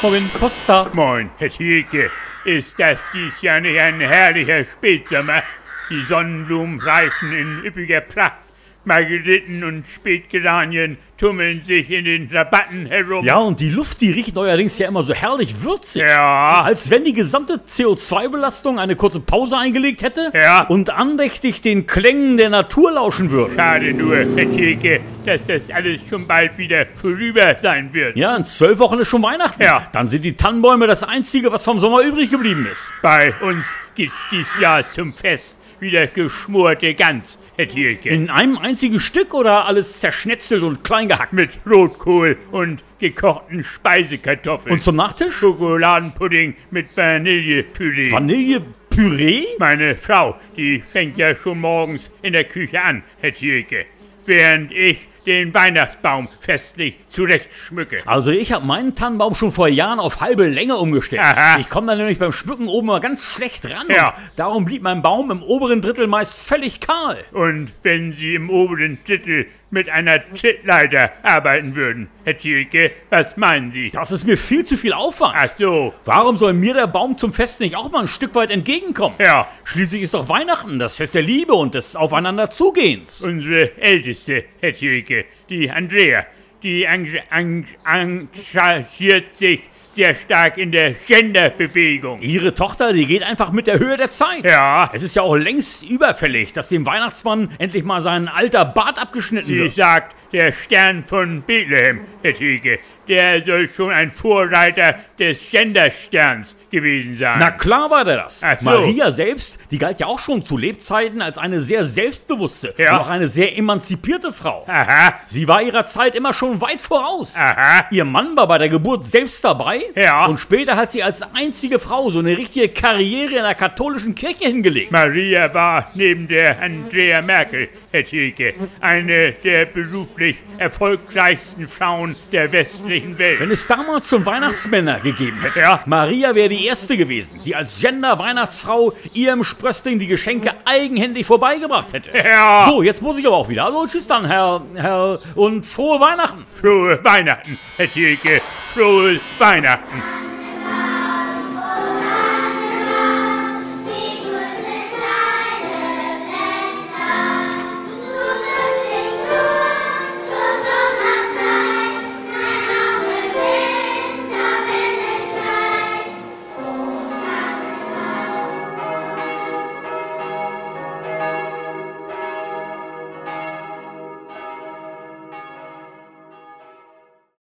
Morgen, Costa. Moin, Herr Thielke. Ist das dies Jahr nicht ein herrlicher Spätsommer? Die Sonnenblumen reifen in üppiger Pracht. Margeriten und Spätgeranien tummeln sich in den Rabatten herum. Ja, und die Luft, die riecht neuerdings ja immer so herrlich würzig. Ja. Als wenn die gesamte CO2-Belastung eine kurze Pause eingelegt hätte Ja. und andächtig den Klängen der Natur lauschen würde. Schade nur, Herr Thielke, dass das alles schon bald wieder vorüber sein wird. Ja, in zwölf Wochen ist schon Weihnachten. Ja. Dann sind die Tannenbäume das Einzige, was vom Sommer übrig geblieben ist. Bei uns gibt's dies Jahr zum Fest wieder geschmorte Gans, Herr Thielke. In einem einzigen Stück oder alles zerschnetzelt und klein gehackt? Mit Rotkohl und gekochten Speisekartoffeln. Und zum Nachtisch? Schokoladenpudding mit Vanillepüree. Vanillepüree? Meine Frau, die fängt ja schon morgens in der Küche an, Herr Thielke. Während ich den Weihnachtsbaum festlich zurechtschmücke. Also ich habe meinen Tannenbaum schon vor Jahren auf halbe Länge umgestellt. Aha. Ich komme da nämlich beim Schmücken oben mal ganz schlecht ran. Ja. Darum blieb mein Baum im oberen Drittel meist völlig kahl. Und wenn Sie im oberen Drittel mit einer Trittleiter arbeiten würden, Herr Thielke, was meinen Sie? Das ist mir viel zu viel Aufwand. Ach so, Warum soll mir der Baum zum Fest nicht auch mal ein Stück weit entgegenkommen? ja. Schließlich ist doch Weihnachten, das Fest der Liebe und des Aufeinanderzugehens. Unsere Älteste, Herr Thielke, die Andrea, die eng- eng- engagiert sich sehr stark in der Genderbewegung. Ihre Tochter, die geht einfach mit der Höhe der Zeit. Ja, Es ist ja auch längst überfällig, dass dem Weihnachtsmann endlich mal sein alter Bart abgeschnitten sie wird. sagt, der Stern von Bethlehem, Herr Thielke, der soll schon ein Vorreiter des Gendersterns gewesen sein. Na klar war der das. So. Maria selbst, die galt ja auch schon zu Lebzeiten als eine sehr selbstbewusste Ja. und auch eine sehr emanzipierte Frau. Aha, Sie war ihrer Zeit immer schon weit voraus. aha. Ihr Mann war bei der Geburt selbst dabei. Ja. Und später hat sie als einzige Frau so eine richtige Karriere in der katholischen Kirche hingelegt. Maria war neben der Andrea Merkel, Herr Thielke, eine der beruflich erfolgreichsten Frauen der westlichen Welt. Wenn es damals schon Weihnachtsmänner gegeben hätte, Ja. Maria wäre die erste gewesen, die als Gender-Weihnachtsfrau ihrem Sprössling die Geschenke eigenhändig vorbeigebracht hätte. Ja, So, jetzt muss ich aber auch wieder. Also tschüss dann, Herr, Herr, und frohe Weihnachten. frohe Weihnachten, Herr Thielke, frohe Weihnachten.